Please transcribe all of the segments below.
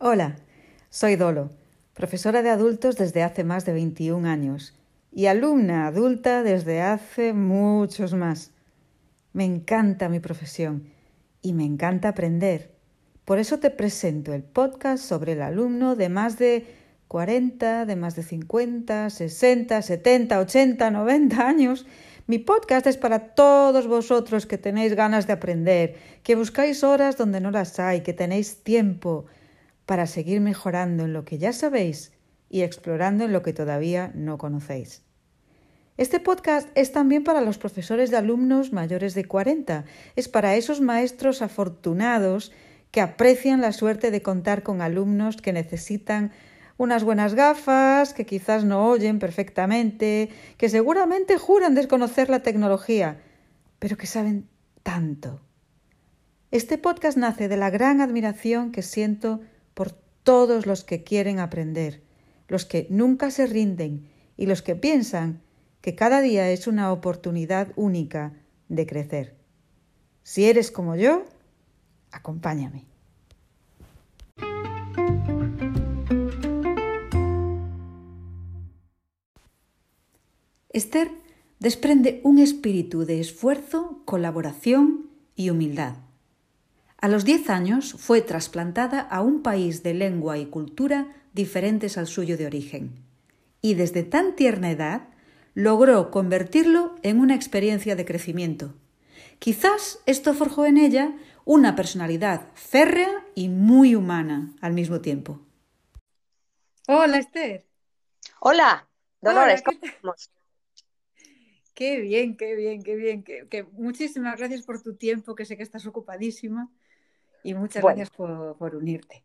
Hola, soy Dolo, profesora de adultos desde hace más de 21 años y alumna adulta desde hace muchos más. Me encanta mi profesión y me encanta aprender. Por eso te presento el podcast sobre el alumno de más de 40, de más de 50, 60, 70, 80, 90 años. Mi podcast es para todos vosotros que tenéis ganas de aprender, que buscáis horas donde no las hay, que tenéis tiempo para seguir mejorando en lo que ya sabéis y explorando en lo que todavía no conocéis. Este podcast es también para los profesores de alumnos mayores de 40, es para esos maestros afortunados que aprecian la suerte de contar con alumnos que necesitan unas buenas gafas, que quizás no oyen perfectamente, que seguramente juran desconocer la tecnología, pero que saben tanto. Este podcast nace de la gran admiración que siento por todos los que quieren aprender, los que nunca se rinden y los que piensan que cada día es una oportunidad única de crecer. Si eres como yo, acompáñame. Esther desprende un espíritu de esfuerzo, colaboración y humildad. A los diez años fue trasplantada a un país de lengua y cultura diferentes al suyo de origen, y desde tan tierna edad logró convertirlo en una experiencia de crecimiento. Quizás esto forjó en ella una personalidad férrea y muy humana al mismo tiempo. Hola, Esther. Hola, Dolores, ¿cómo estamos? Qué bien, qué bien, qué bien. muchísimas gracias por tu tiempo, que sé que estás ocupadísima y muchas gracias por, unirte.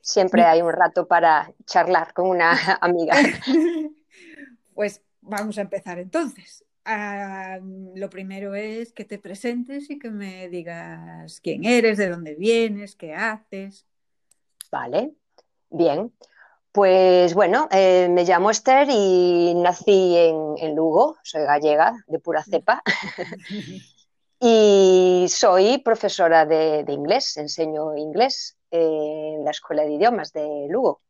Siempre hay un rato para charlar con una amiga. pues vamos a empezar entonces. Ah, lo primero es que te presentes y que me digas quién eres, de dónde vienes, qué haces. Vale, bien. Pues bueno, eh, me llamo Esther y nací en, Lugo, soy gallega, de pura cepa. Y soy profesora de, inglés, enseño inglés en la Escuela de Idiomas de Lugo.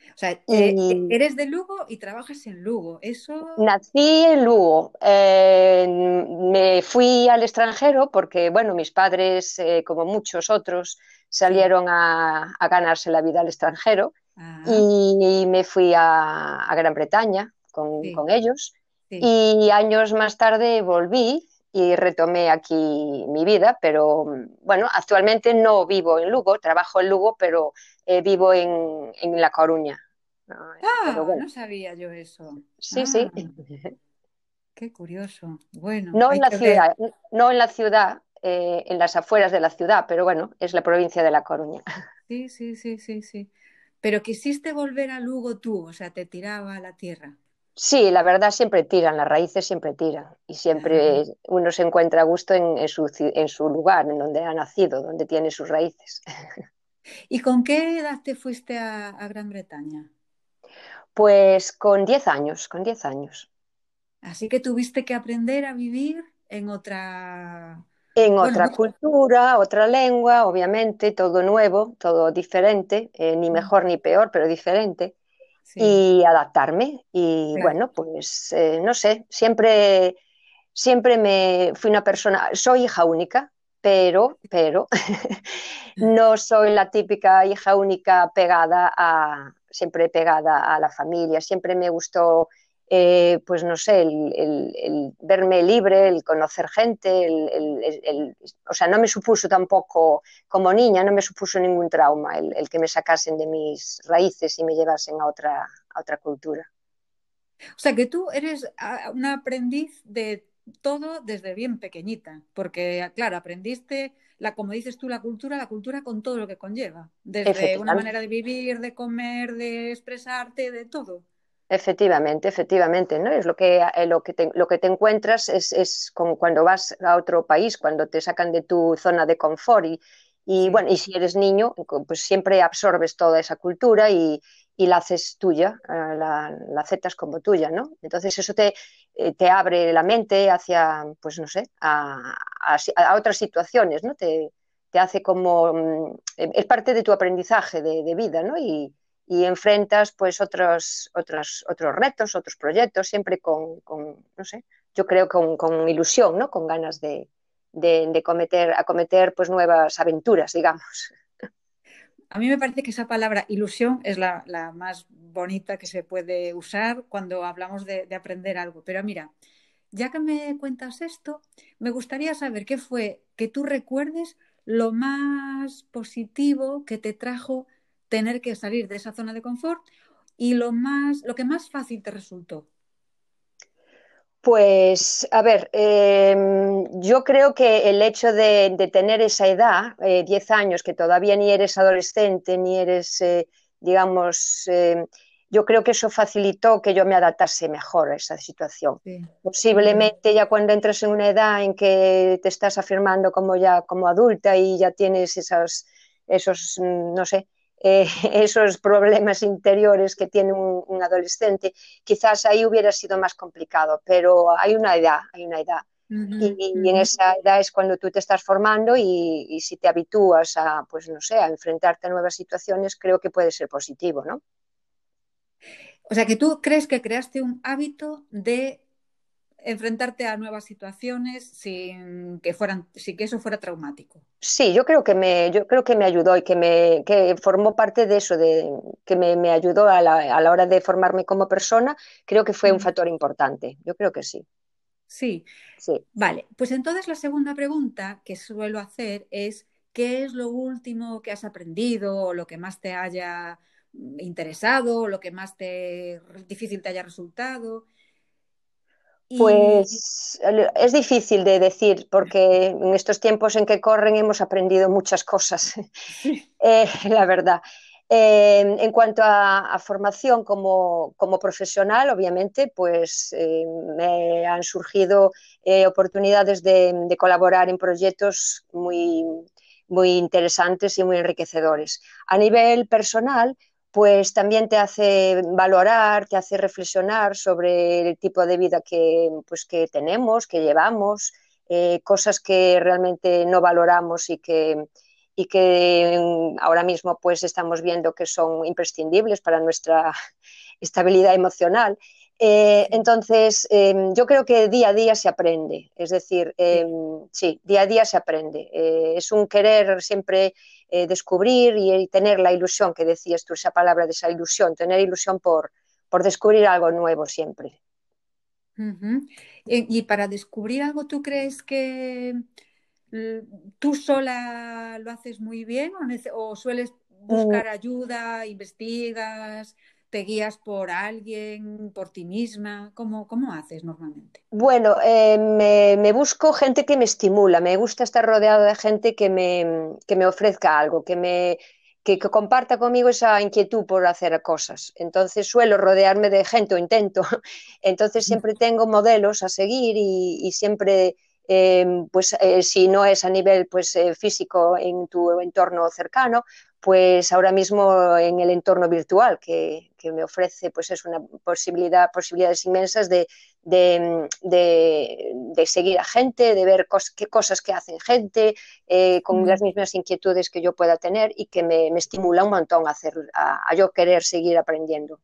O sea, eh, eres de Lugo y trabajas en Lugo. Eso. Nací en Lugo. Eh, me fui al extranjero porque, bueno, mis padres, eh, como muchos otros, salieron a, ganarse la vida al extranjero ah. y, me fui a, Gran Bretaña con, con ellos. Y años más tarde volví y retomé aquí mi vida, pero bueno, actualmente no vivo en Lugo, trabajo en Lugo, pero eh, vivo en, La Coruña. Ah, no sabía yo eso. Sí, sí. Ah, qué curioso. Bueno. No en la ciudad, no en la ciudad, eh, en las afueras de la ciudad, pero bueno, es la provincia de La Coruña. Sí, sí, sí, sí, sí. Pero quisiste volver a Lugo tú, o sea, te tiraba a la tierra. Sí, la verdad siempre tiran, las raíces siempre tiran y siempre uno se encuentra a gusto en, su, lugar, en donde ha nacido, donde tiene sus raíces. ¿Y con qué edad te fuiste a, Gran Bretaña? Pues con 10 años, con 10 años. Así que tuviste que aprender a vivir en otra... En otra cultura, otra lengua, obviamente, todo nuevo, todo diferente, eh, ni mejor ni peor, pero diferente y adaptarme. Y bueno, pues eh, no sé, siempre, siempre me fui una persona, soy hija única, pero, pero no soy la típica hija única pegada a, siempre pegada a la familia, siempre me gustó eh, pues no sé, el, verme libre, el conocer gente, el, o sea, no me supuso tampoco, como niña, no me supuso ningún trauma el, que me sacasen de mis raíces y me llevasen a otra, a otra cultura. O sea, que tú eres una aprendiz de todo desde bien pequeñita, porque, claro, aprendiste, la, como dices tú, la cultura, la cultura con todo lo que conlleva, desde una manera de vivir, de comer, de expresarte, de todo. Efectivamente, efectivamente, ¿no? Es lo que, eh, lo que, te, lo que te encuentras es, es como cuando vas a otro país, cuando te sacan de tu zona de confort y, y bueno, y si eres niño, pues siempre absorbes toda esa cultura y, y la haces tuya, eh, la, la, aceptas como tuya, ¿no? Entonces eso te, eh, te abre la mente hacia, pues no sé, a, a, a otras situaciones, ¿no? Te, te hace como, mm, es parte de tu aprendizaje de, vida, ¿no? Y, enfrentas pues otros, otros, otros retos, otros proyectos, siempre con, no sé, yo creo con, con ilusión, ¿no? Con ganas de, de, cometer, acometer pues nuevas aventuras, digamos. A mí me parece que esa palabra ilusión es la, más bonita que se puede usar cuando hablamos de, aprender algo. Pero mira, ya que me cuentas esto, me gustaría saber qué fue que tú recuerdes lo más positivo que te trajo tener que salir de esa zona de confort y lo más, lo que más fácil te resultó. Pues, a ver, em, yo creo que el hecho de, tener esa edad, 10 eh, años, que todavía ni eres adolescente, ni eres, eh, digamos, em, yo creo que eso facilitó que yo me adaptase mejor a esa situación. Posiblemente ya cuando entres en una edad en que te estás afirmando como ya como adulta y ya tienes esos, esos mm, no sé, eh, esos problemas interiores que tiene un, adolescente, quizás ahí hubiera sido más complicado, pero hay una edad, hay una edad. y, en esa edad es cuando tú te estás formando y, y, si te habitúas a, pues no sé, a enfrentarte a nuevas situaciones, creo que puede ser positivo, ¿no? O sea, que tú crees que creaste un hábito de enfrentarte a nuevas situaciones sin que fueran, sin que eso fuera traumático. Sí, yo creo que me, yo creo que me ayudó y que me que formó parte de eso, de que me, ayudó a la, a la, hora de formarme como persona. Creo que fue un mm. factor importante. Yo creo que sí. Sí. Sí. Vale, pues entonces la segunda pregunta que suelo hacer es ¿qué es lo último que has aprendido o lo que más te haya interesado o lo que más te difícil te haya resultado? Pues es difícil de decir porque en estos tiempos en que corren hemos aprendido muchas cosas, eh, la verdad. Eh, en cuanto a, formación como, profesional, obviamente, pues eh, me han surgido oportunidades de, colaborar en proyectos muy, muy interesantes y muy enriquecedores. A nivel personal, pues también te hace valorar, te hace reflexionar sobre el tipo de vida que, pues, que tenemos, que llevamos, eh, cosas que realmente no valoramos y que, y que ahora mismo pues estamos viendo que son imprescindibles para nuestra estabilidad emocional. Eh, entonces, em, yo creo que día a día se aprende, es decir, em, sí, día a día se aprende. Eh, es un querer siempre eh, descubrir y, tener la ilusión que decías tú, esa palabra de esa ilusión, tener ilusión por, por descubrir algo nuevo siempre. y, para descubrir algo, ¿tú crees que tú sola lo haces muy bien o sueles buscar mm. ayuda, investigas? ¿Te guías por alguien, por ti misma? ¿Cómo, cómo haces normalmente? Bueno, eh, me, busco gente que me estimula, me gusta estar rodeado de gente que me, que me ofrezca algo, que me, que, comparta conmigo esa inquietud por hacer cosas. Entonces suelo rodearme de gente o intento. Entonces siempre tengo modelos a seguir y, siempre, eh, pues eh, si no es a nivel pues, físico en tu entorno cercano, pues ahora mismo en el entorno virtual que, me ofrece pues es una posibilidad, posibilidades inmensas de, seguir a gente, de ver qué cosas que hacen gente, eh, con las mismas inquietudes que yo pueda tener y que me, estimula un montón a, hacer, a, yo querer seguir aprendiendo.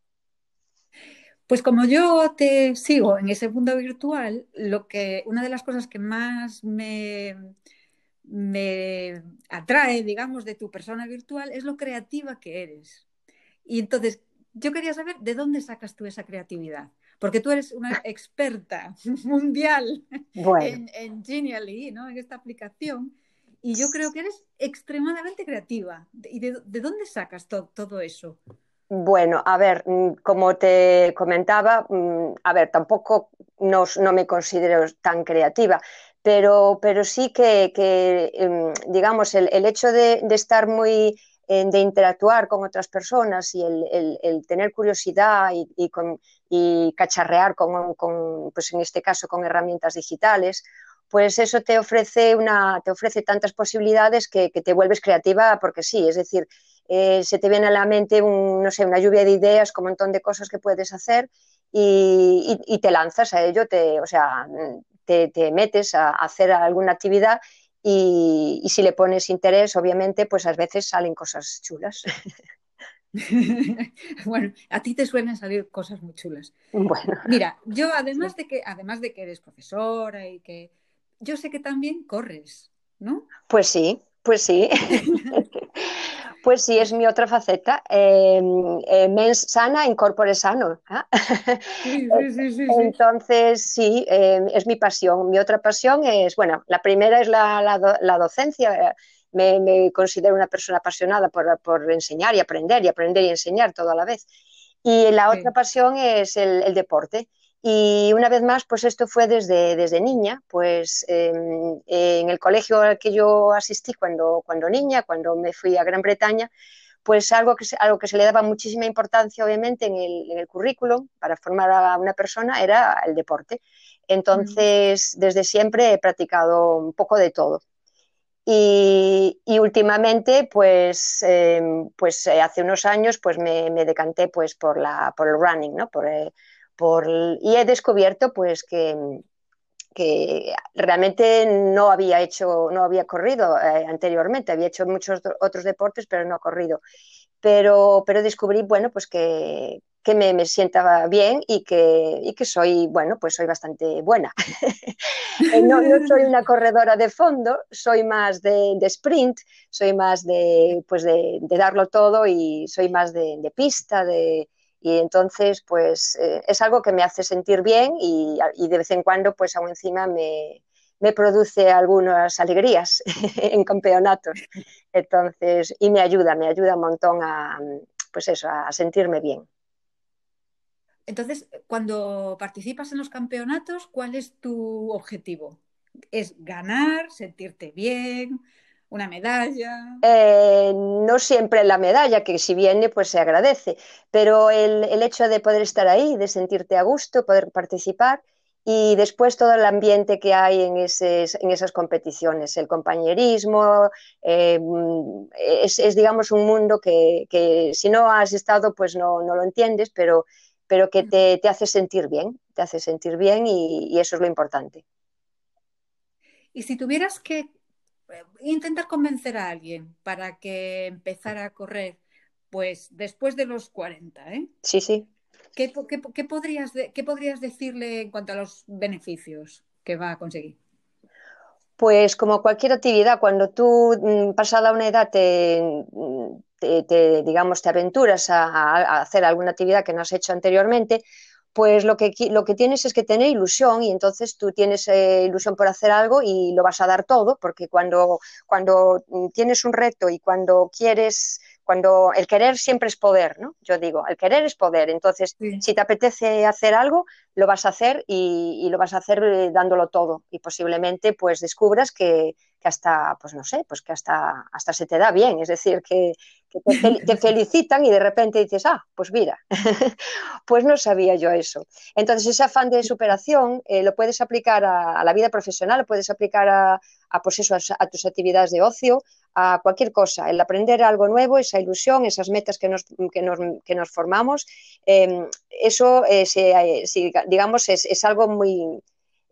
Pues como yo te sigo en ese mundo virtual, lo que una de las cosas que más me, me atrae, digamos, de tu persona virtual es lo creativa que eres. Y entonces, yo quería saber de dónde sacas tú esa creatividad, porque tú eres una experta mundial en, Genially, ¿no? en esta aplicación, y yo creo que eres extremadamente creativa. ¿Y de, dónde sacas todo eso? Bueno, a ver, mm, como te comentaba, mm, a ver, tampoco no, no me considero tan creativa, pero, pero sí que, em, digamos, el, hecho de, estar muy, de interactuar con otras personas y el, tener curiosidad y, con, cacharrear con, pues en este caso, con herramientas digitales, pues eso te ofrece, una, te ofrece tantas posibilidades que, te vuelves creativa porque sí, es decir, eh, se te viene a la mente no sé, una lluvia de ideas con un montón de cosas que puedes hacer y, y, te lanzas a ello, te, o sea, te, metes a, hacer alguna actividad y, si le pones interés, obviamente, pues a veces salen cosas chulas. bueno, a ti te suelen salir cosas muy chulas. Bueno. Mira, yo además de que, además de que eres profesora y que yo sé que también corres, ¿no? Pues sí, pues sí. Pues sí, es mi otra faceta. Em, eh, mens sana, incorpore sano. ¿ah? Sí, sí, sí, Entonces, sí, em, es mi pasión. Mi otra pasión es, bueno, la primera es la, docencia. Me, considero una persona apasionada por, enseñar y aprender, y aprender y enseñar todo a la vez. Y la otra pasión es el deporte. Y una vez más, pues esto fue desde, desde niña, pues em, en el colegio al que yo asistí cuando, cuando niña, cuando me fui a Gran Bretaña, pues algo que, algo que se le daba muchísima importancia, obviamente, en el, en el currículum para formar a una persona era el deporte. Entonces, desde siempre he practicado un poco de todo. Y, y últimamente, pues, em, pues eh, hace unos años, pues me, me, decanté pues, por, la, por el running, ¿no? Por, eh, y he descubierto pues que, que realmente no había hecho, no había corrido eh, anteriormente, había hecho muchos otros deportes, pero no corrido. Pero, pero descubrí, bueno, pues que, que me, me sienta bien y que, y que soy, bueno, pues soy bastante buena. Eh, no, no, soy una corredora de fondo, soy más de, de sprint, soy más de, pues de, de, darlo todo y soy más de, de pista, de, y entonces, pues eh, es algo que me hace sentir bien y, de vez en cuando, pues aún encima me, produce algunas alegrías en campeonatos. Entonces, y me ayuda, me ayuda un montón a, pues eso, a sentirme bien. Entonces, cuando participas en los campeonatos, ¿cuál es tu objetivo? ¿Es ganar, sentirte bien? Una medalla. Eh, no siempre la medalla, que si viene, pues se agradece, pero el, el, hecho de poder estar ahí, de sentirte a gusto, poder participar y después todo el ambiente que hay en, ese, en esas competiciones, el compañerismo, eh, es, es, digamos, un mundo que, que, si no has estado, pues no, no lo entiendes, pero, pero que te, te, hace sentir bien, te hace sentir bien y, y eso es lo importante. Y si tuvieras que intentar convencer a alguien para que empezara a correr, pues después de los 40, ¿eh? Sí, sí. ¿Qué, qué, podrías, ¿Qué podrías decirle en cuanto a los beneficios que va a conseguir? Pues como cualquier actividad, cuando tú mm, pasada una edad te, te, digamos, te aventuras a, a, hacer alguna actividad que no has hecho anteriormente, pues lo que, lo que tienes es que tener ilusión y entonces tú tienes eh, ilusión por hacer algo y lo vas a dar todo, porque cuando, cuando tienes un reto y cuando quieres, cuando el querer siempre es poder, ¿no? Yo digo, el querer es poder, entonces sí. si te apetece hacer algo, lo vas a hacer y, y lo vas a hacer eh, dándolo todo y posiblemente pues descubras que, que hasta, pues no sé, pues que hasta, hasta se te da bien, es decir, que, que te, te, felicitan y de repente dices, ah, pues mira, pues no sabía yo eso. Entonces ese afán de superación eh, lo puedes aplicar a, a, la vida profesional, lo puedes aplicar a, a pues eso, a, a, tus actividades de ocio, a cualquier cosa, el aprender algo nuevo, esa ilusión, esas metas que nos, que nos, que nos formamos, eh, eso, eh, se, si, digamos, es, es algo muy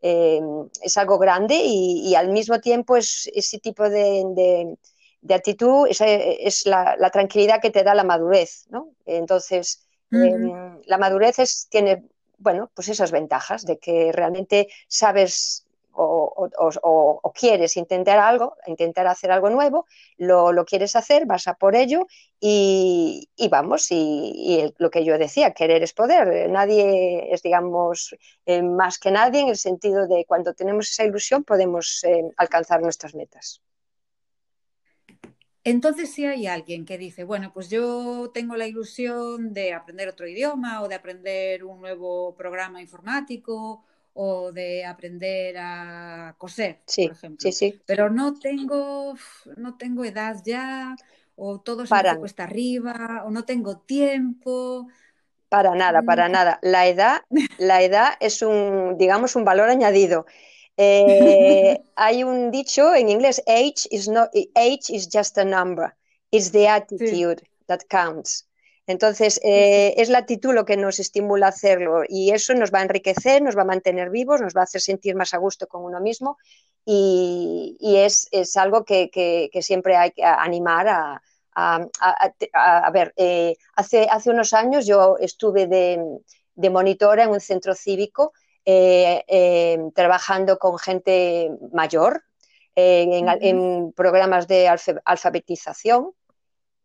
eh, es algo grande y, y, al mismo tiempo es ese tipo de, de, de actitud, esa es la, la, tranquilidad que te da la madurez, ¿no? Entonces, uh -huh. eh, la madurez es, tiene, bueno, pues esas ventajas de que realmente sabes o, quieres intentar algo, intentar hacer algo nuevo, lo, lo quieres hacer, vas a por ello y, vamos, y, lo que yo decía, querer es poder. Nadie es, digamos, eh, más que nadie en el sentido de cuando tenemos esa ilusión podemos eh, alcanzar nuestras metas. Entonces, si hay alguien que dice, bueno, pues yo tengo la ilusión de aprender otro idioma o de aprender un nuevo programa informático o de aprender a coser, sí, por ejemplo. Sí, sí. Pero no tengo, no tengo edad ya, o todo se Para. me cuesta arriba, o no tengo tiempo. Para nada, para nada. La edad, la edad es un, digamos, un valor añadido. Eh, hay un dicho en inglés, age is, not, age is just a number. It's the attitude sí. that counts. Entonces, eh, es la actitud lo que nos estimula a hacerlo y eso nos va a enriquecer, nos va a mantener vivos, nos va a hacer sentir más a gusto con uno mismo y, es, algo que, siempre hay que animar a, a, ver. Eh, hace, hace unos años yo estuve de, de monitora en un centro cívico eh, trabajando con gente mayor en, programas de alfabetización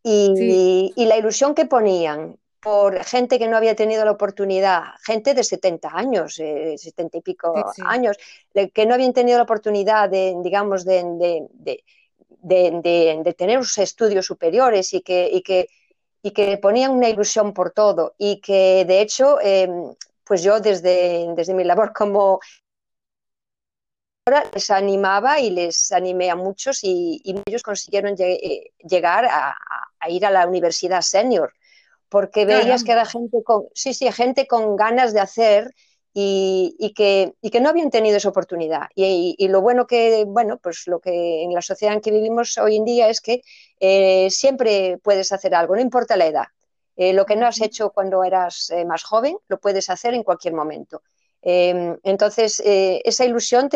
y, la ilusión que ponían por gente que no había tenido la oportunidad, gente de 70 años, 70 y pico años, que no habían tenido la oportunidad de, digamos, de, de, tener unos estudios superiores y que, y que, y que ponían una ilusión por todo y que de hecho em, pues yo desde, desde mi labor como les animaba y les animé a muchos y, ellos consiguieron eh, llegar a, ir a la universidad senior porque veías que era gente con, sí, sí, gente con ganas de hacer y, que, que, no habían tenido esa oportunidad. Y, lo bueno que, bueno, pues lo que en la sociedad en que vivimos hoy en día es que eh, siempre puedes hacer algo, no importa la edad. Eh, lo que no has hecho cuando eras eh, más joven, lo puedes hacer en cualquier momento. Em, entonces, eh, esa ilusión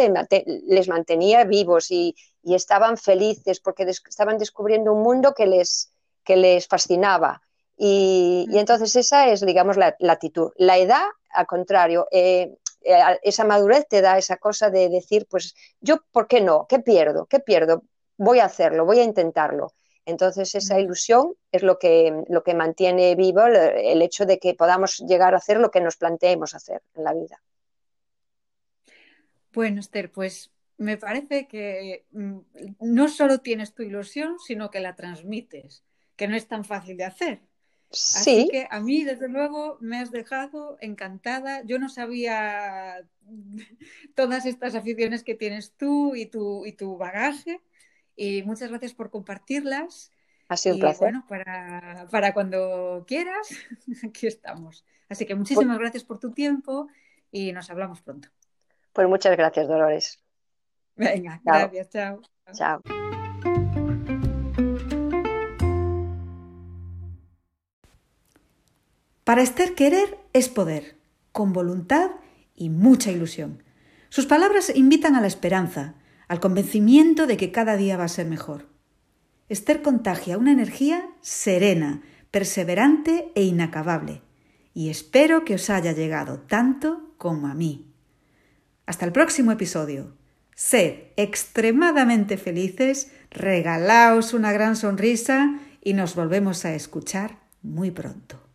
les mantenía vivos y, estaban felices porque estaban descubriendo un mundo que les, que les fascinaba. Y, entonces esa es, digamos, la, actitud. La edad, al contrario, esa madurez te da esa cosa de decir, pues yo, ¿por qué no? ¿Qué pierdo? ¿Qué pierdo? Voy a hacerlo, voy a intentarlo. Entonces, esa ilusión es lo que, lo que mantiene vivo el, hecho de que podamos llegar a hacer lo que nos planteemos hacer en la vida. Bueno, Esther, pues me parece que mm, no solo tienes tu ilusión, sino que la transmites, que no es tan fácil de hacer. Sí. Así que a mí, desde luego, me has dejado encantada. Yo no sabía todas estas aficiones que tienes tú y tu, y tu bagaje. Y muchas gracias por compartirlas. Ha sido un placer. Bueno, para, para, cuando quieras, aquí estamos. Así que muchísimas pues gracias por tu tiempo y nos hablamos pronto. Pues muchas gracias, Dolores. Venga, gracias, chao. Chao. Para Esther querer es poder, con voluntad y mucha ilusión. Sus palabras invitan a la esperanza, al convencimiento de que cada día va a ser mejor. Esther contagia una energía serena, perseverante e inacabable, y espero que os haya llegado tanto como a mí. Hasta el próximo episodio. Sed extremadamente felices, regalaos una gran sonrisa y nos volvemos a escuchar muy pronto.